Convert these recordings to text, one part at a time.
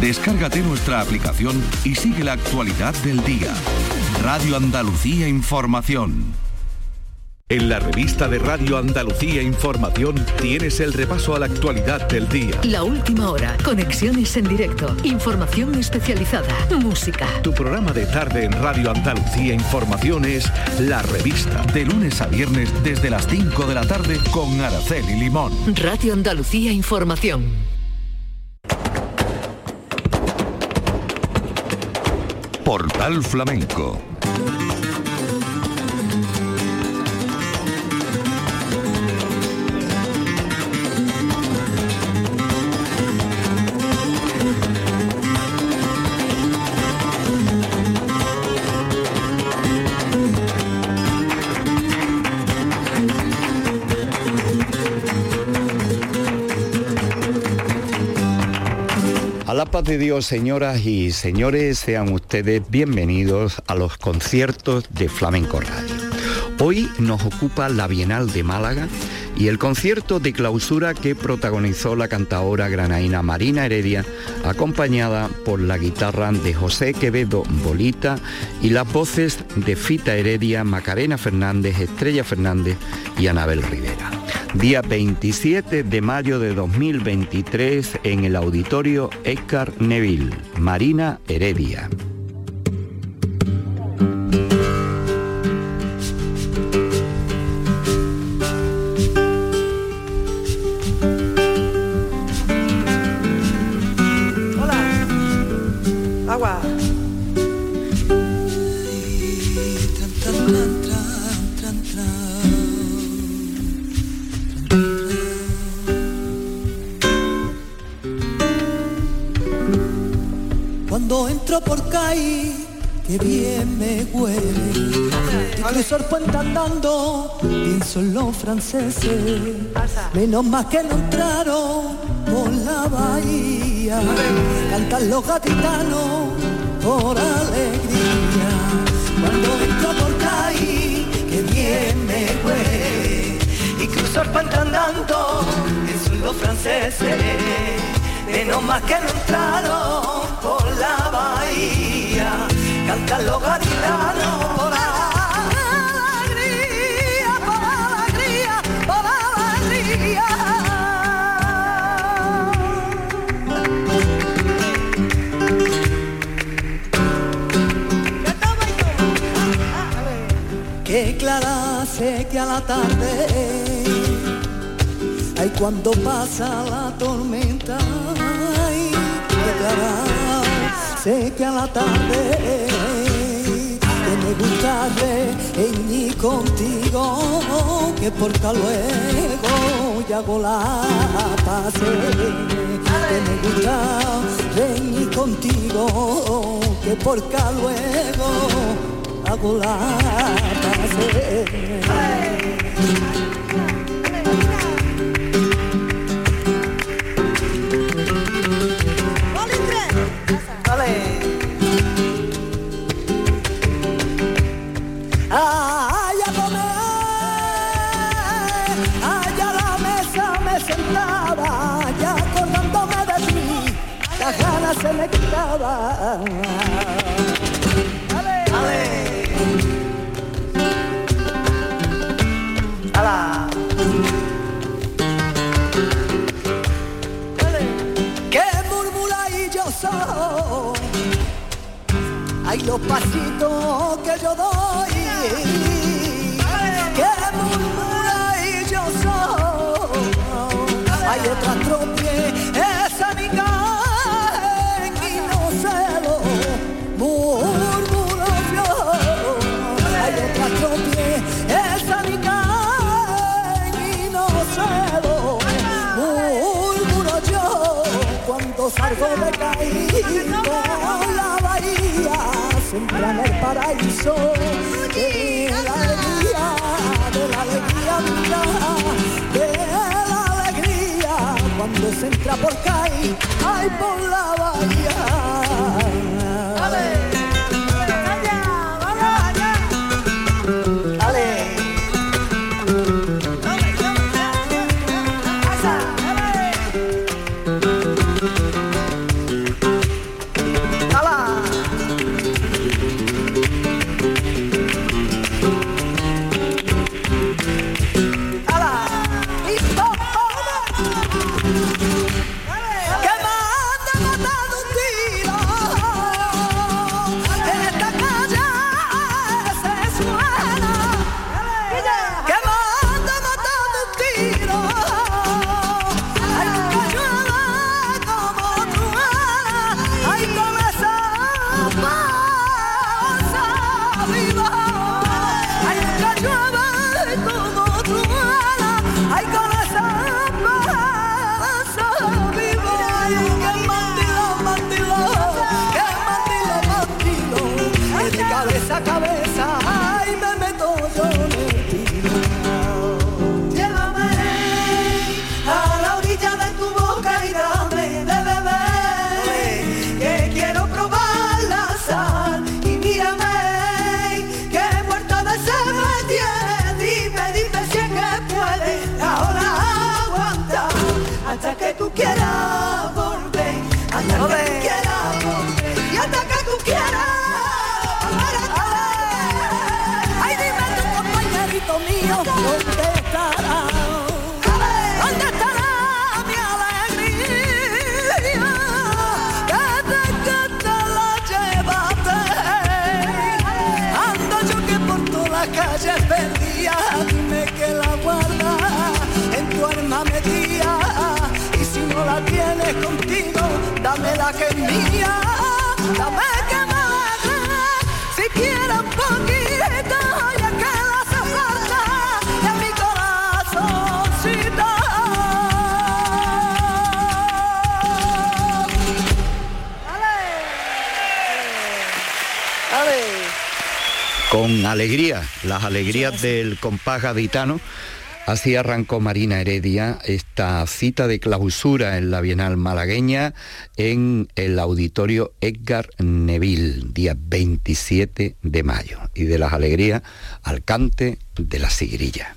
Descárgate nuestra aplicación y sigue la actualidad del día. Radio Andalucía Información. En la revista de Radio Andalucía Información tienes el repaso a la actualidad del día. La última hora, conexiones en directo, información especializada, música. Tu programa de tarde en Radio Andalucía Información es La Revista, de lunes a viernes desde las 5 de la tarde con Araceli Limón. Radio Andalucía Información. Portal Flamenco de Dios, señoras y señores, sean ustedes bienvenidos a los conciertos de Flamenco Radio. Hoy nos ocupa la Bienal de Málaga y el concierto de clausura que protagonizó la cantaora granaína Marina Heredia, acompañada por la guitarra de José Quevedo Bolita y las voces de Fita Heredia, Macarena Fernández, Estrella Fernández y Anabel Rivera día 27 de mayo de 2023 en el auditorio Edgar Neville, Marina Heredia. Puente andando, pienso en los franceses, menos más que no entraron por la bahía, cantan los gatitanos por alegría, cuando entro por ahí, que bien me fue, y cruzo el puente andando, pienso en los franceses, menos más que no entraron por la bahía, cantan los gatitanos por alegría. Clara sé que a la tarde, ay cuando pasa la tormenta, ay, clara sé que a la tarde que me gusta reñir contigo, que porta luego y hago la pase, que me gusta reñir contigo, que porca luego la Allá con alegría, las alegrías del compás gaditano. Así arrancó Marina Heredia esta cita de clausura en la Bienal malagueña en el auditorio Edgar Neville, día 27 de mayo. Y de las alegrías al cante de la sigrilla.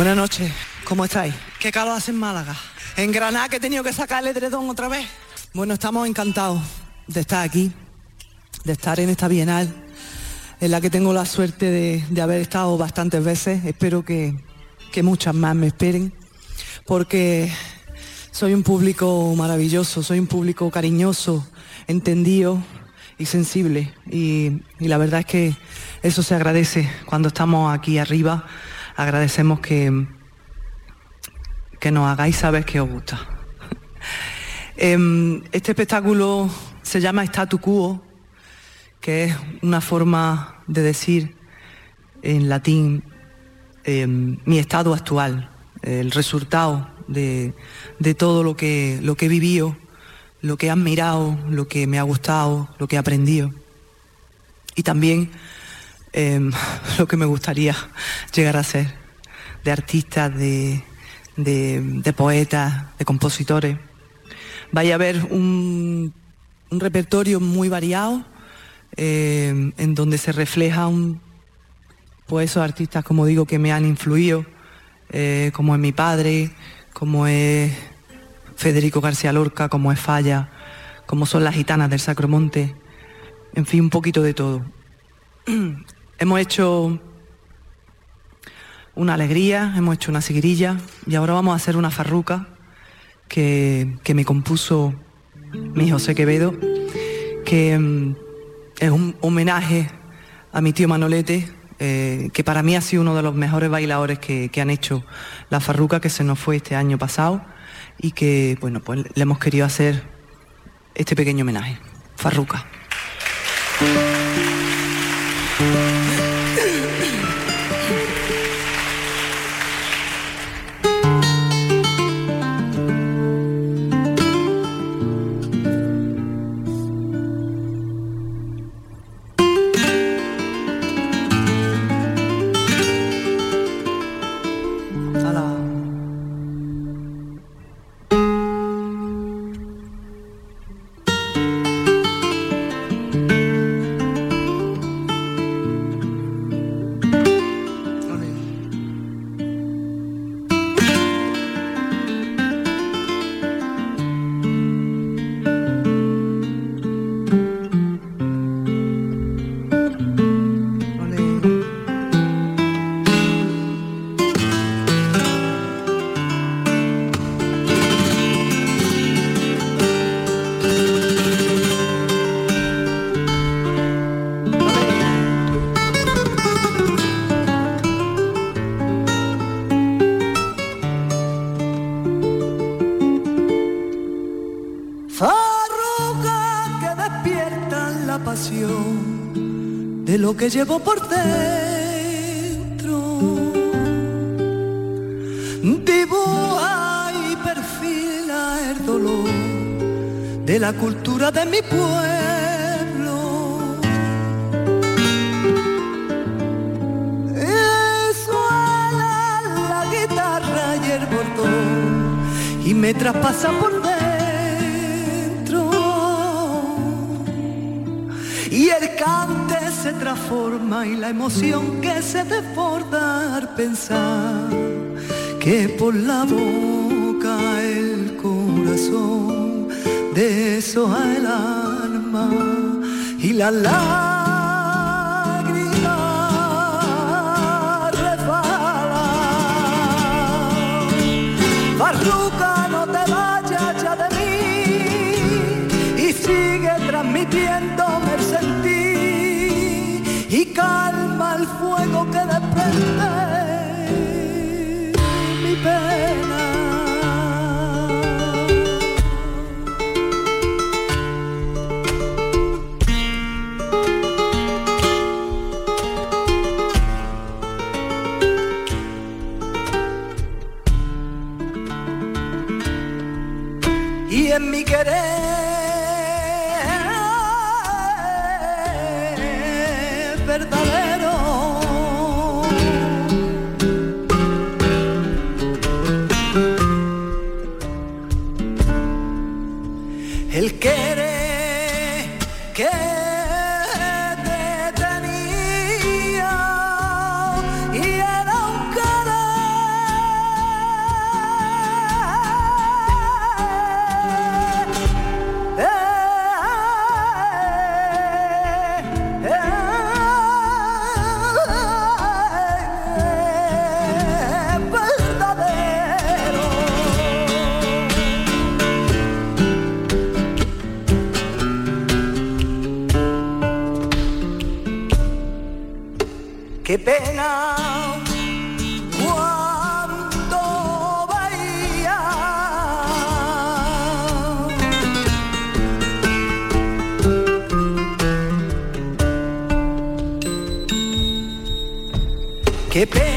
Buenas noches, ¿cómo estáis? ¿Qué calor hace en Málaga? En Granada que he tenido que sacar el edredón otra vez. Bueno, estamos encantados de estar aquí, de estar en esta bienal, en la que tengo la suerte de, haber estado bastantes veces. Espero que, que muchas más me esperen, porque soy un público maravilloso, soy un público cariñoso, entendido y sensible. Y la verdad es que eso se agradece cuando estamos aquí arriba. Agradecemos que, que nos hagáis saber que os gusta. Em, Este espectáculo se llama Statu Quo, que es una forma de decir en latín em, mi estado actual, el resultado de, de todo lo que, lo que he vivido, lo que he admirado, lo que me ha gustado, lo que he aprendido. Y también em, lo que me gustaría llegar a ser, de artistas, de, de- poetas, de compositores. Vaya a haber un, un repertorio muy variado, eh, en donde se refleja un, pues esos artistas, como digo, que me han influido, eh, como es mi padre, como es Federico García Lorca, como es Falla, como son las gitanas del Sacromonte, en fin, un poquito de todo. hemos hecho una alegría, hemos hecho una sigrilla y ahora vamos a hacer una farruca que, que me compuso mi José Quevedo, que mm, es un homenaje a mi tío Manolete, eh, que para mí ha sido uno de los mejores bailadores que, que han hecho la farruca que se nos fue este año pasado y que, bueno, pues le hemos querido hacer este pequeño homenaje. Farruca. Que llevo por dentro. Dibuja y perfila el dolor de la cultura de mi pueblo. Suena la guitarra y el bordón y me traspasa por cante se transforma y la emoción que se desborda al pensar que por la boca el corazón deshoja el alma y la lágrima fuego que desprende mi pena. Y en mi querer verdadero. Qué pena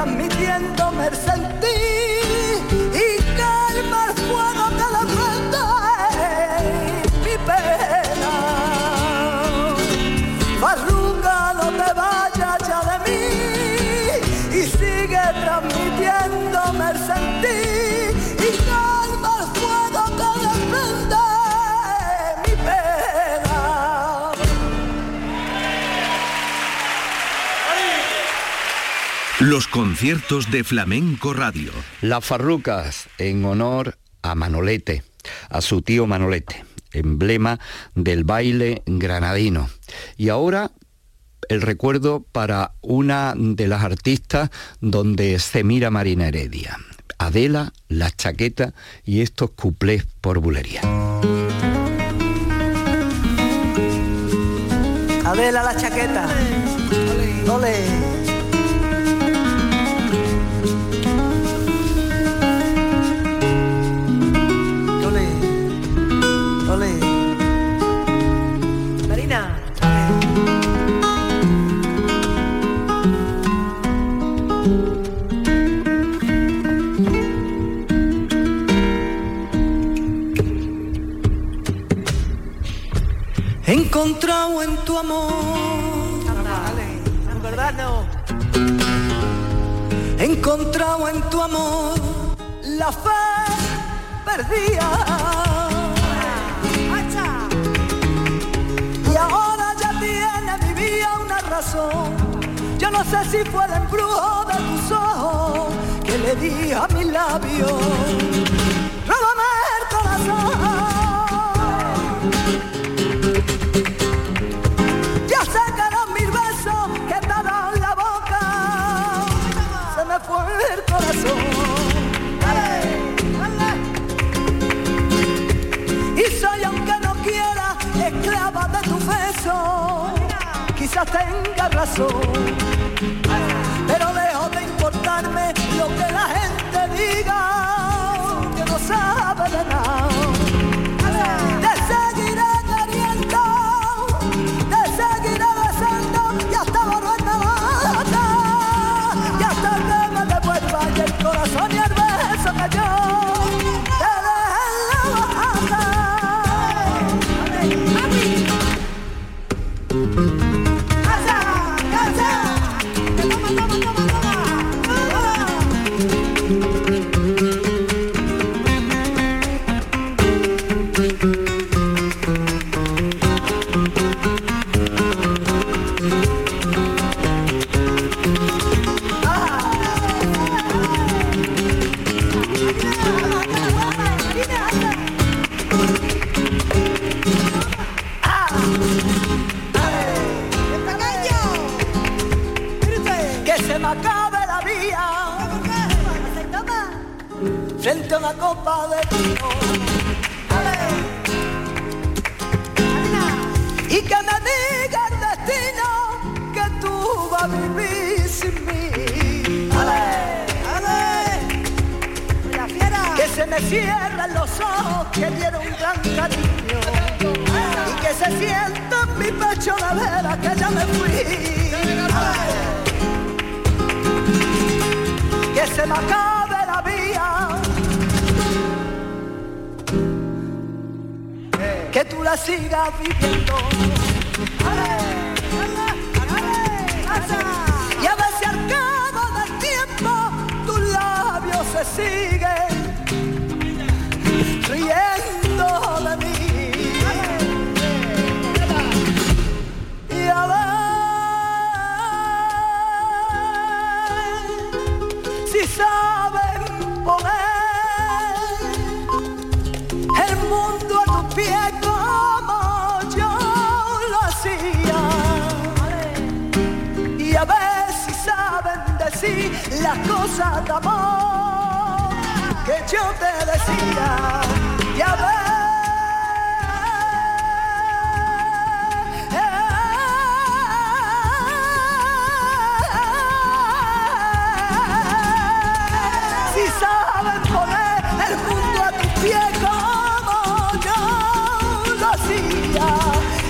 pra mim. Los conciertos de Flamenco Radio. Las farrucas en honor a Manolete, a su tío Manolete, emblema del baile granadino. Y ahora el recuerdo para una de las artistas donde se mira Marina Heredia. Adela, la chaqueta y estos cuplés por bulería. Adela, la chaqueta. Ole. encontrado en tu amor. Dale, verdad no. Encontrado en tu amor la fe perdida. Y ahora ya tiene mi vida una razón. Yo no sé si fue el embrujo de tus ojos que le di a mi labio Quizás tenga razón. Pero lejos de importarme lo que la gente diga, que no sabe de nada. Cierren los ojos que dieron un gran cariño y que se sienta en mi pecho la vera que ya me fui que se me acabe la vía. Que tú la sigas viviendo. Y a si al cabo del tiempo tus labios se siguen riendo de mí. Y a ver si saben poner el mundo a tus pies como yo lo hacía. Y a ver si saben decir las cosas de amor que yo te decía. Y a si saben poner el mundo a tus pies como yo lo hacía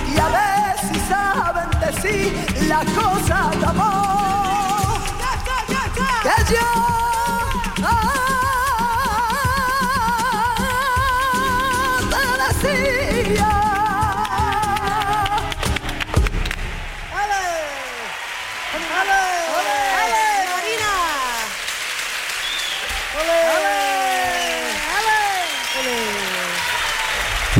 y a ver si saben decir las cosas de amor. Que yo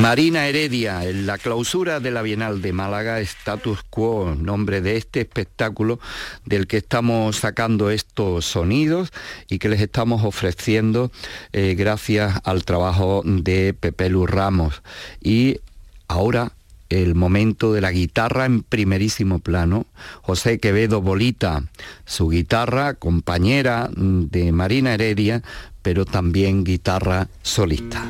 Marina Heredia, en la clausura de la Bienal de Málaga, Status Quo, nombre de este espectáculo del que estamos sacando estos sonidos y que les estamos ofreciendo eh, gracias al trabajo de Pepe Lu Ramos. Y ahora el momento de la guitarra en primerísimo plano. José Quevedo Bolita, su guitarra, compañera de Marina Heredia, pero también guitarra solista.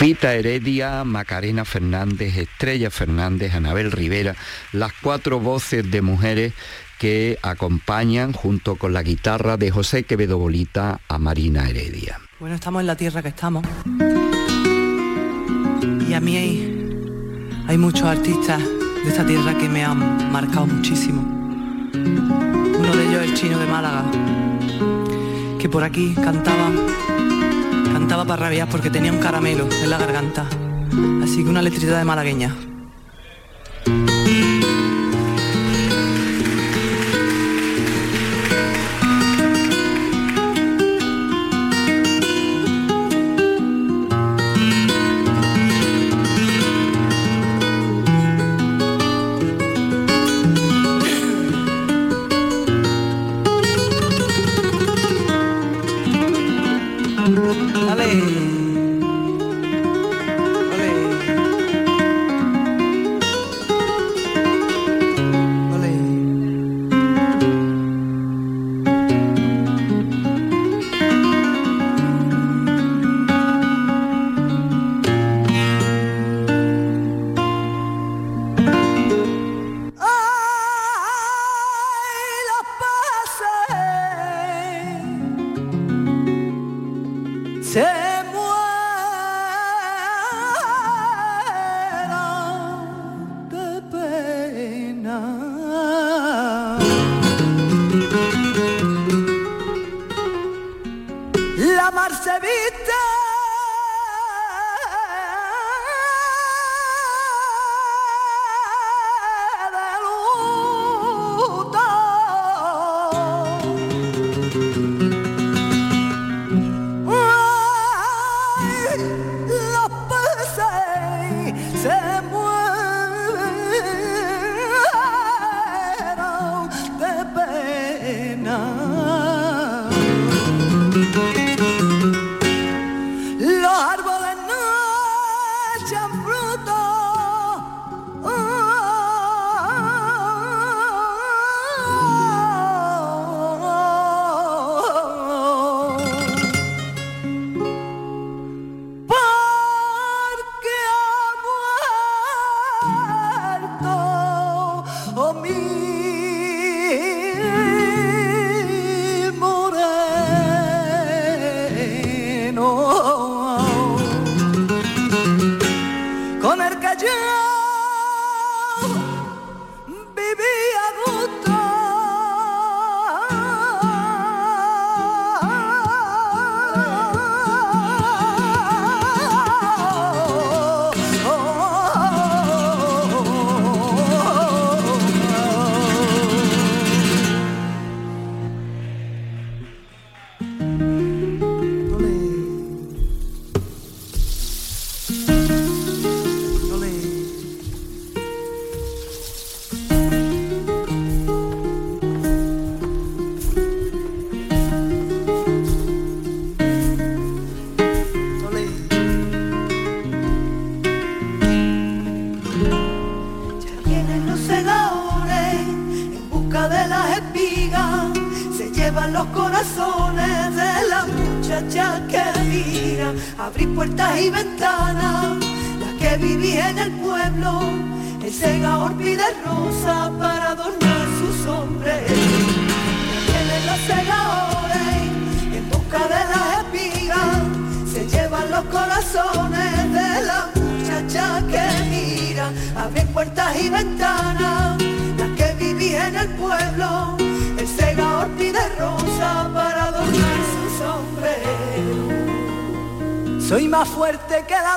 Fita Heredia, Macarena Fernández, Estrella Fernández, Anabel Rivera, las cuatro voces de mujeres que acompañan junto con la guitarra de José Quevedo Bolita a Marina Heredia. Bueno, estamos en la tierra que estamos. Y a mí hay, hay muchos artistas de esta tierra que me han marcado muchísimo. Uno de ellos el chino de Málaga, que por aquí cantaba, cantaba para rabiar porque tenía un caramelo en la garganta. Así que una letrita de malagueña. Sega orpi rosa para adornar su sombrero. Vienen los segadores en busca de las espigas, se llevan los corazones de la muchacha que mira, abren puertas y ventanas, las que vivían en el pueblo. El sega orpi de rosa para adornar su sombrero. Soy más fuerte que la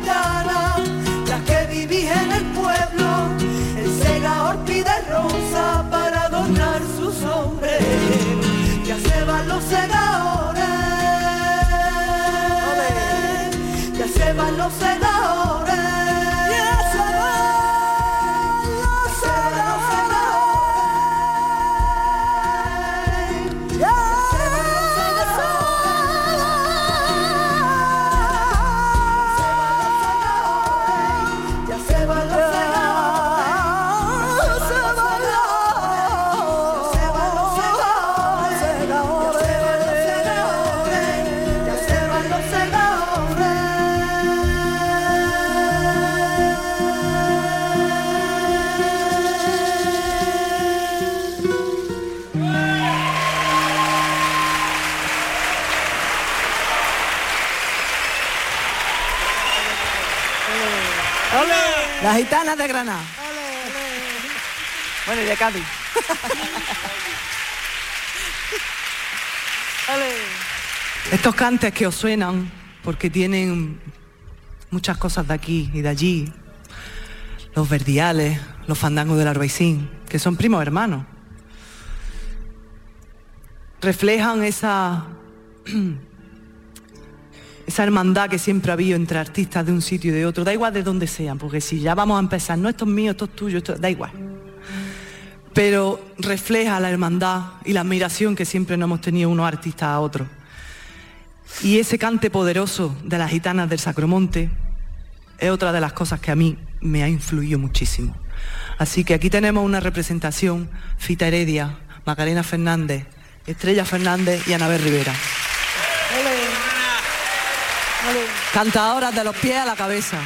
para adornar su sombra. Ya se van los segadores. Ya se van los segadores. Gitanas de Granada. Bueno, y de Cádiz. Estos cantes que os suenan, porque tienen muchas cosas de aquí y de allí, los verdiales, los fandangos del Arbaicín, que son primos hermanos, reflejan esa esa hermandad que siempre ha habido entre artistas de un sitio y de otro, da igual de dónde sean, porque si ya vamos a empezar, no esto es mío, esto es tuyo, esto, da igual. Pero refleja la hermandad y la admiración que siempre no hemos tenido unos artistas a otros. Y ese cante poderoso de las gitanas del Sacromonte es otra de las cosas que a mí me ha influido muchísimo. Así que aquí tenemos una representación, Fita Heredia, Macarena Fernández, Estrella Fernández y Anabel Rivera. Cantadoras de los pies a la cabeza.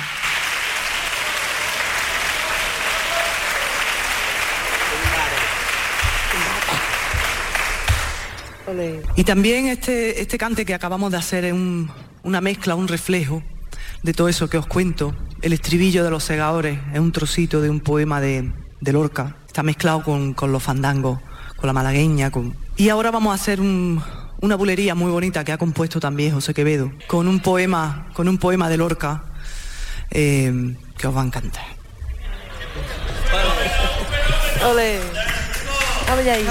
Y también este, este cante que acabamos de hacer es una mezcla, un reflejo de todo eso que os cuento. El estribillo de los segadores es un trocito de un poema de, Lorca. Está mezclado con, con los fandangos, con la malagueña. Con... Y ahora vamos a hacer un, una bulería muy bonita que ha compuesto también José Quevedo, con un poema, con un poema de Lorca eh, que os va a encantar. Ole. Ole ahí.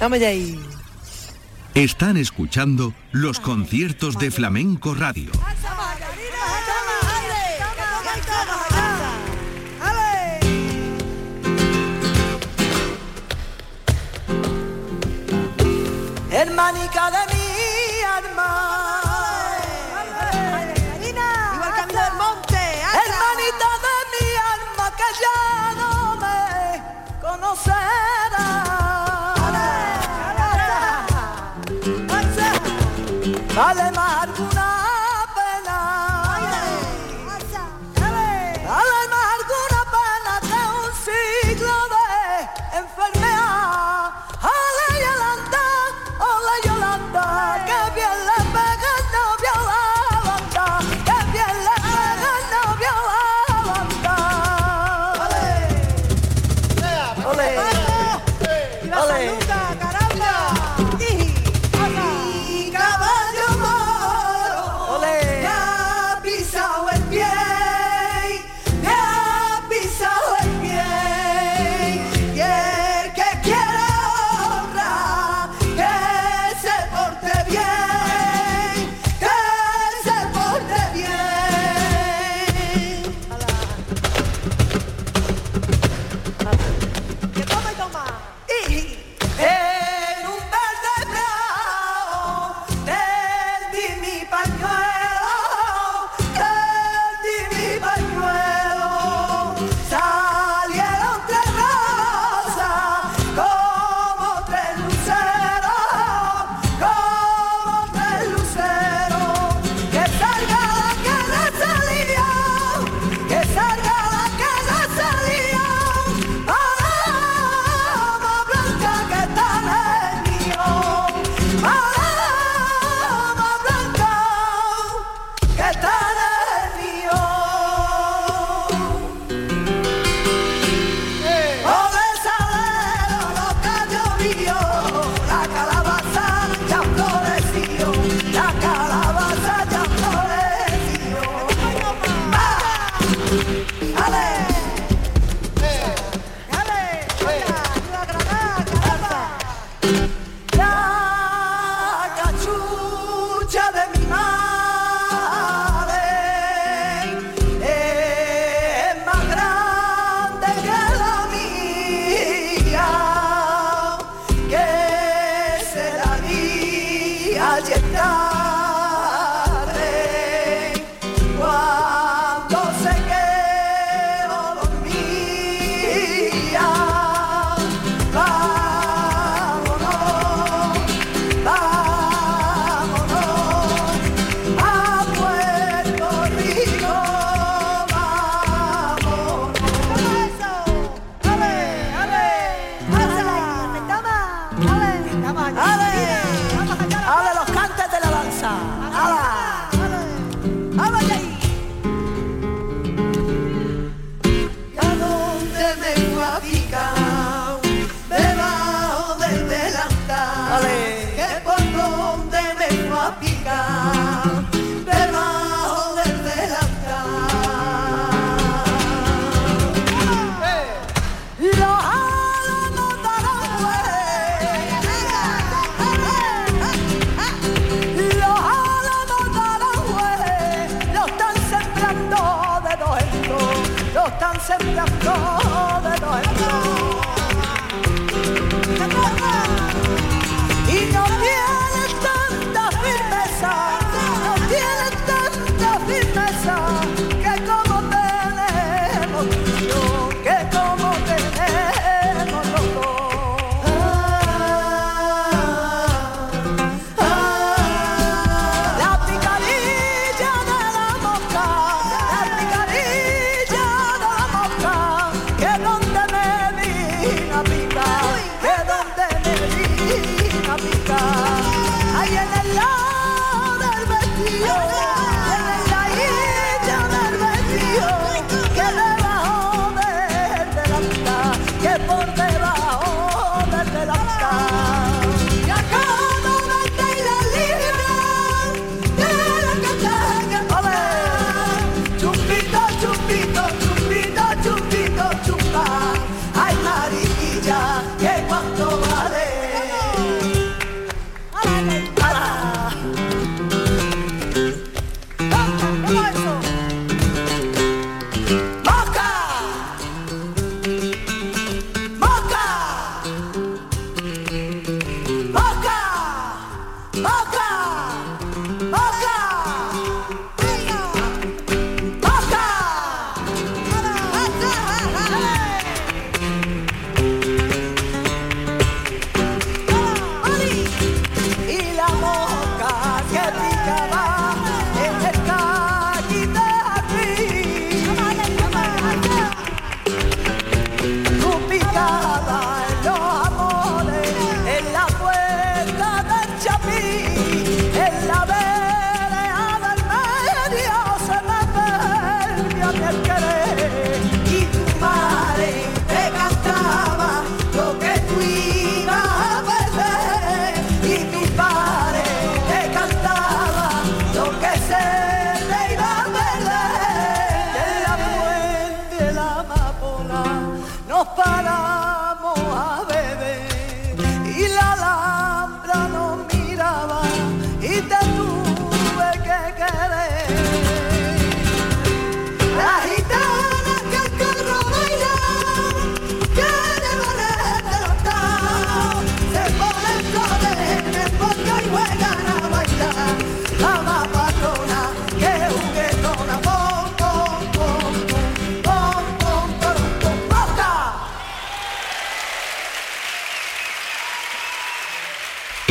Ole. ahí. Están escuchando los conciertos de Flamenco Radio. hermanica de mi alma. Igual camino del monte, hermanita de mi alma que ya no me conocerá.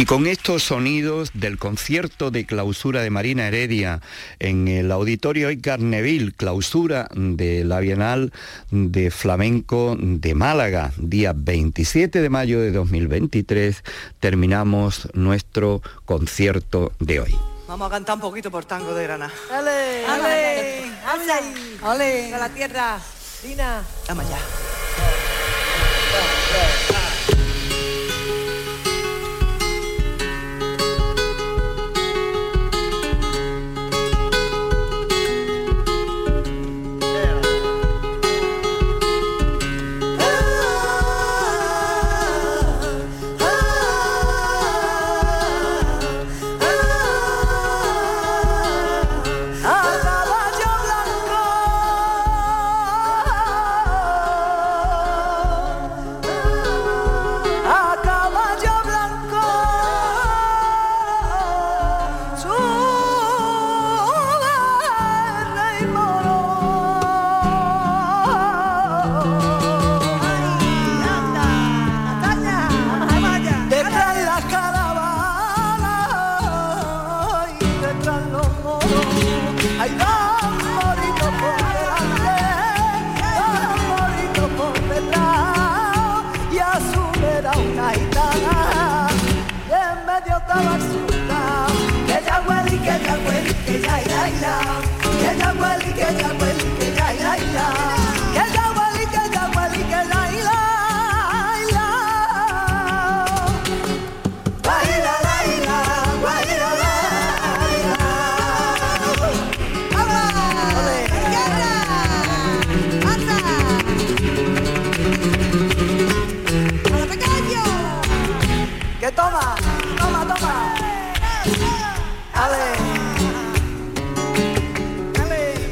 Con estos sonidos del concierto de clausura de Marina Heredia en el Auditorio Carneville, clausura de la Bienal de Flamenco de Málaga, día 27 de mayo de 2023, terminamos nuestro concierto de hoy. Vamos a cantar un poquito por tango de Granada. ¡Ale! ¡Ale! ¡Ale! ¡Ale! ¡A la tierra! ¡Lina! Vamos allá.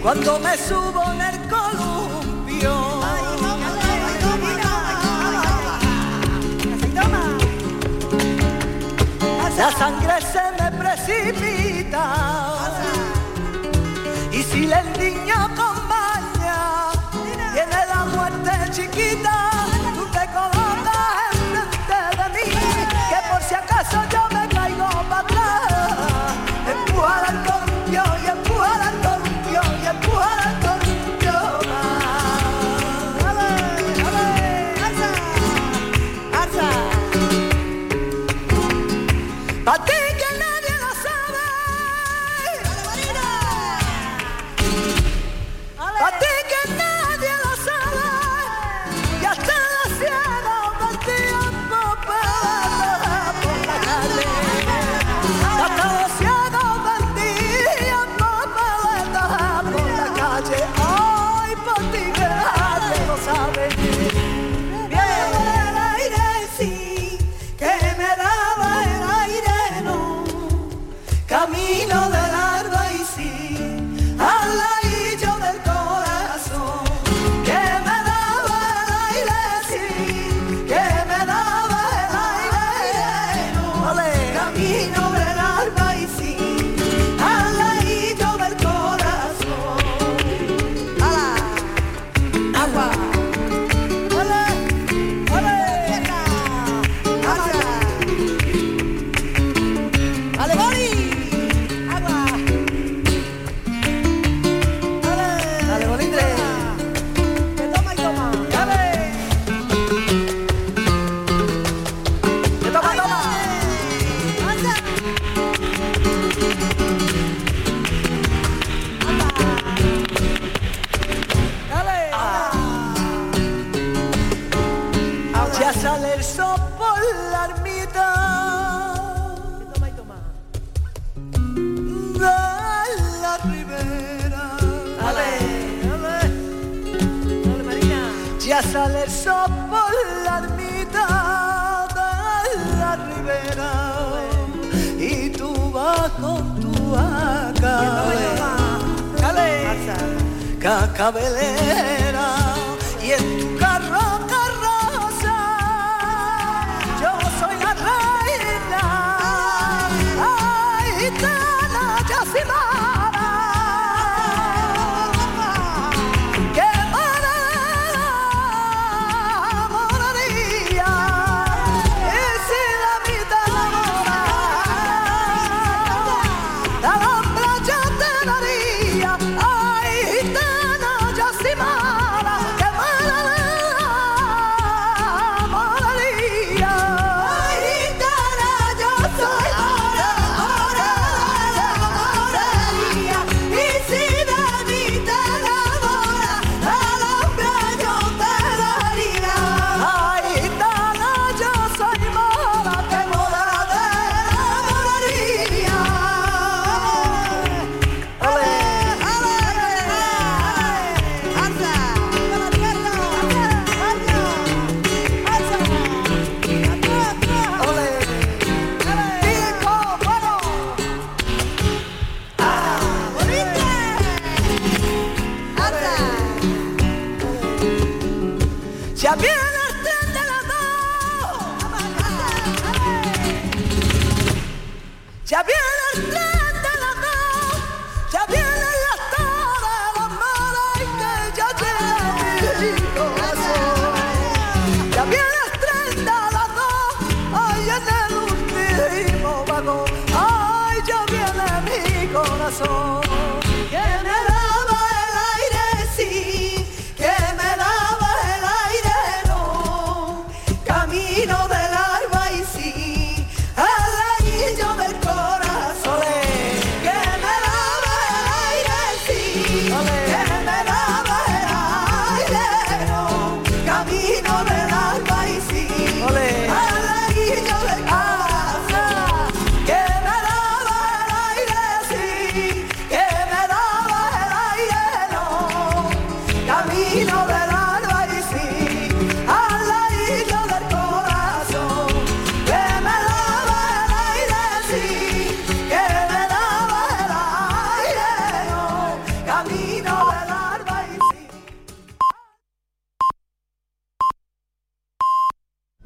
Cuando me subo en el columpio. La sangre se me precipita y si el niño